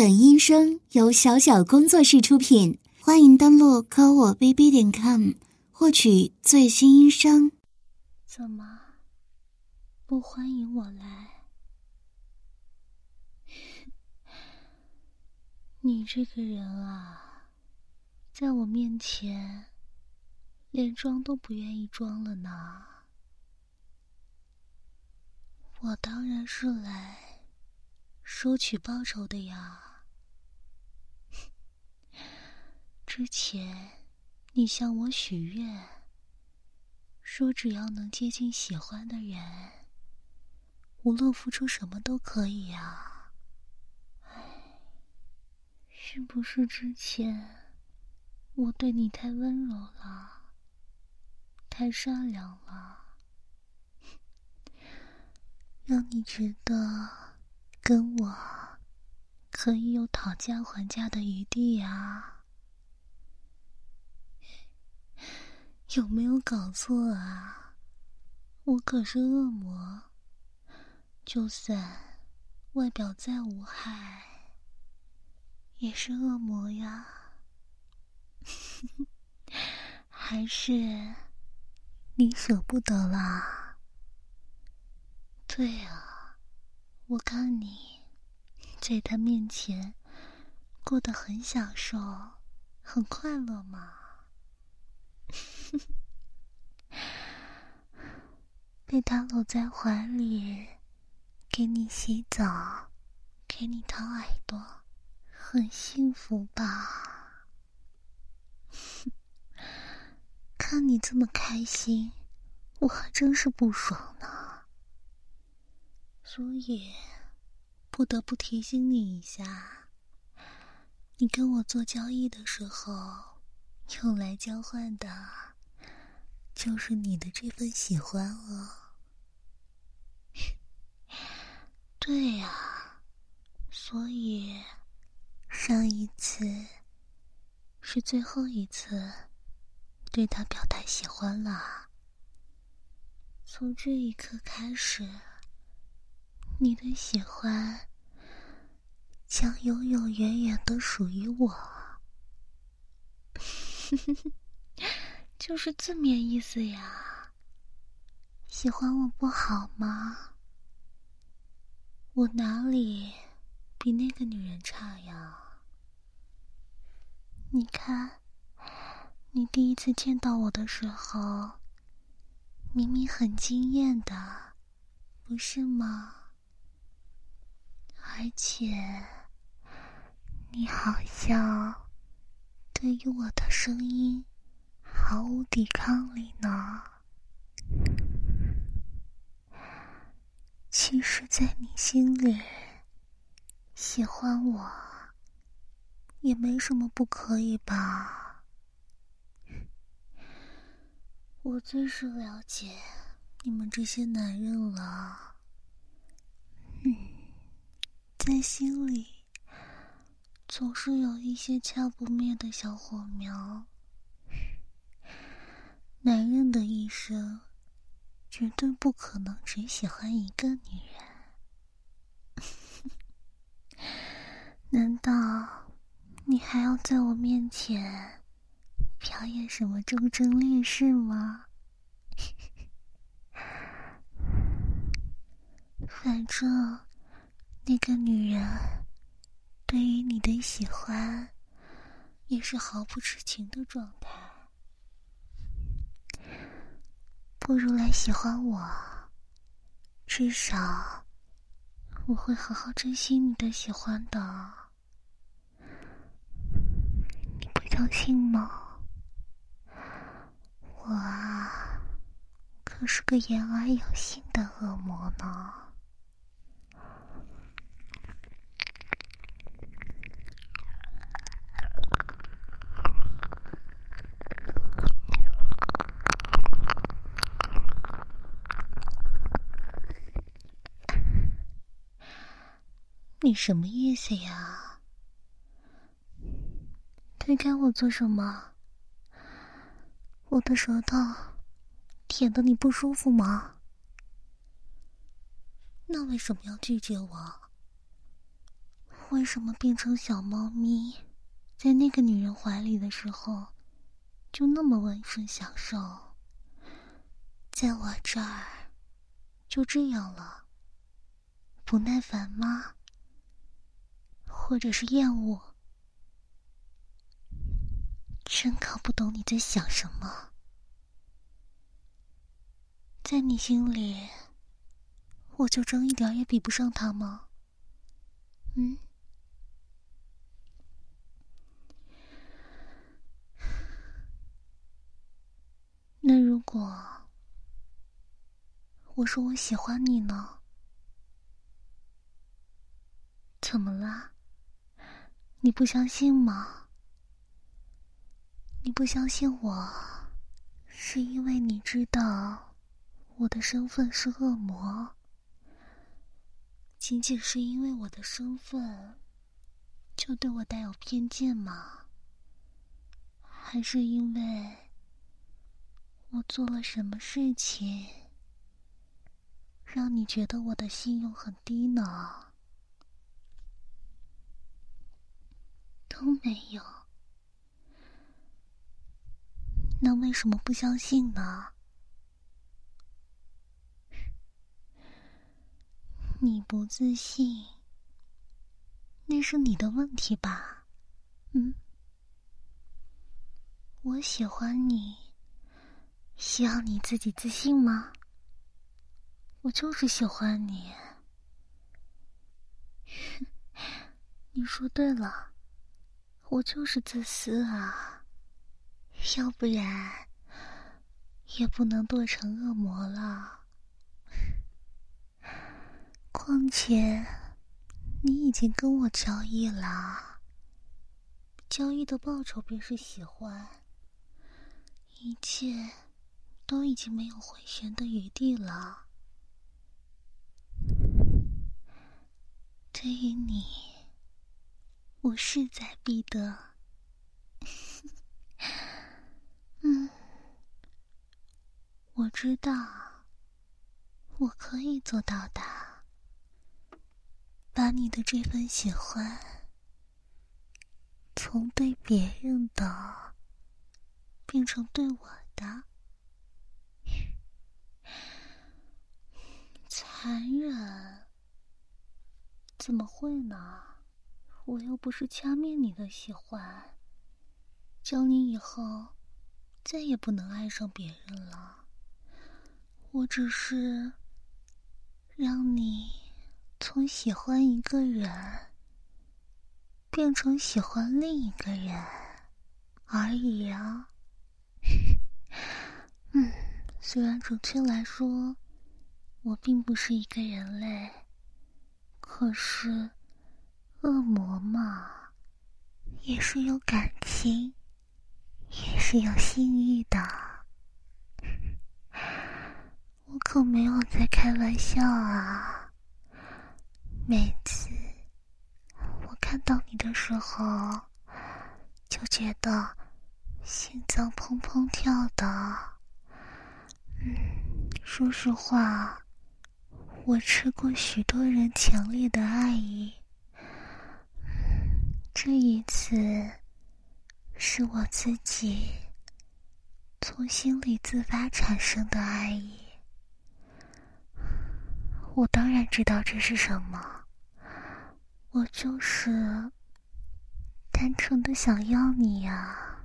本音声由小小工作室出品，欢迎登录科我 bb 点 com 获取最新音声。怎么不欢迎我来？你这个人啊，在我面前连装都不愿意装了呢。我当然是来收取报酬的呀。之前，你向我许愿，说只要能接近喜欢的人，无论付出什么都可以呀。唉，是不是之前我对你太温柔了，太善良了，让你觉得跟我可以有讨价还价的余地呀？有没有搞错啊？我可是恶魔，就算外表再无害，也是恶魔呀。还是你舍不得啦？对啊，我看你在他面前过得很享受，很快乐嘛。被他搂在怀里，给你洗澡，给你掏耳朵，很幸福吧？看你这么开心，我还真是不爽呢。所以，不得不提醒你一下，你跟我做交易的时候，用来交换的。就是你的这份喜欢了，对呀，所以上一次是最后一次对他表达喜欢了。从这一刻开始，你的喜欢将永永远远的属于我。就是字面意思呀。喜欢我不好吗？我哪里比那个女人差呀？你看，你第一次见到我的时候，明明很惊艳的，不是吗？而且，你好像对于我的声音。毫无抵抗力呢。其实，在你心里，喜欢我也没什么不可以吧？我最是了解你们这些男人了。嗯，在心里总是有一些掐不灭的小火苗。男人的一生，绝对不可能只喜欢一个女人。难道你还要在我面前表演什么忠贞烈士吗？反正那个女人对于你的喜欢，也是毫不知情的状态。不如来喜欢我，至少我会好好珍惜你的喜欢的。你不相信吗？我啊，可是个言而有信的恶魔呢。你什么意思呀？推开我做什么？我的舌头舔的你不舒服吗？那为什么要拒绝我？为什么变成小猫咪，在那个女人怀里的时候，就那么温顺享受？在我这儿，就这样了？不耐烦吗？或者是厌恶？真搞不懂你在想什么。在你心里，我就真一点也比不上他吗？嗯？那如果我说我喜欢你呢？怎么了？你不相信吗？你不相信我，是因为你知道我的身份是恶魔。仅仅是因为我的身份，就对我带有偏见吗？还是因为我做了什么事情，让你觉得我的信用很低呢？都没有，那为什么不相信呢？你不自信，那是你的问题吧？嗯，我喜欢你，需要你自己自信吗？我就是喜欢你，你说对了。我就是自私啊，要不然也不能堕成恶魔了。况且你已经跟我交易了，交易的报酬便是喜欢，一切都已经没有回旋的余地了。对于你。我势在必得。嗯，我知道，我可以做到的。把你的这份喜欢，从对别人的，变成对我的。残忍？怎么会呢？我又不是掐灭你的喜欢，叫你以后再也不能爱上别人了。我只是让你从喜欢一个人变成喜欢另一个人而已啊。嗯，虽然准确来说，我并不是一个人类，可是。恶魔嘛，也是有感情，也是有性欲的。我可没有在开玩笑啊！每次我看到你的时候，就觉得心脏砰砰跳的。嗯，说实话，我吃过许多人强烈的爱意。这一次，是我自己从心里自发产生的爱意。我当然知道这是什么，我就是单纯的想要你呀。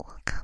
我可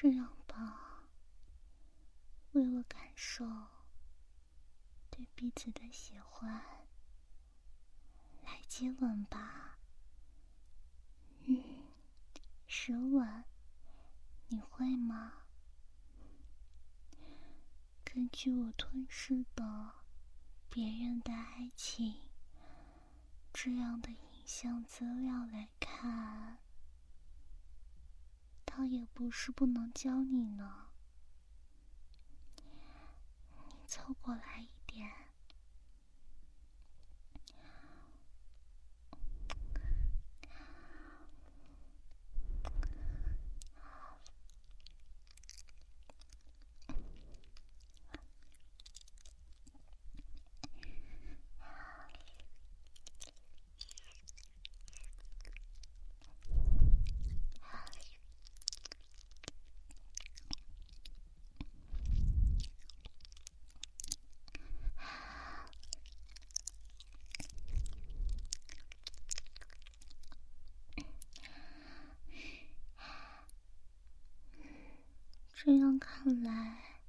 这样吧，为了感受对彼此的喜欢，来接吻吧。嗯，舌吻，你会吗？根据我吞噬的别人的爱情这样的影像资料来看。倒也不是不能教你呢，你凑过来一点。这样看来，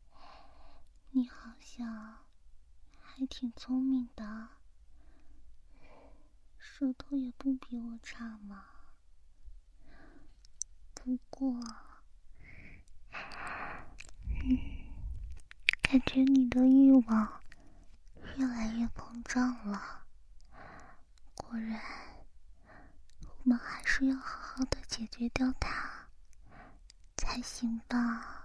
你好像还挺聪明的，舌头也不比我差嘛。不过，嗯，感觉你的欲望越来越膨胀了。果然，我们还是要好好的解决掉它才行吧。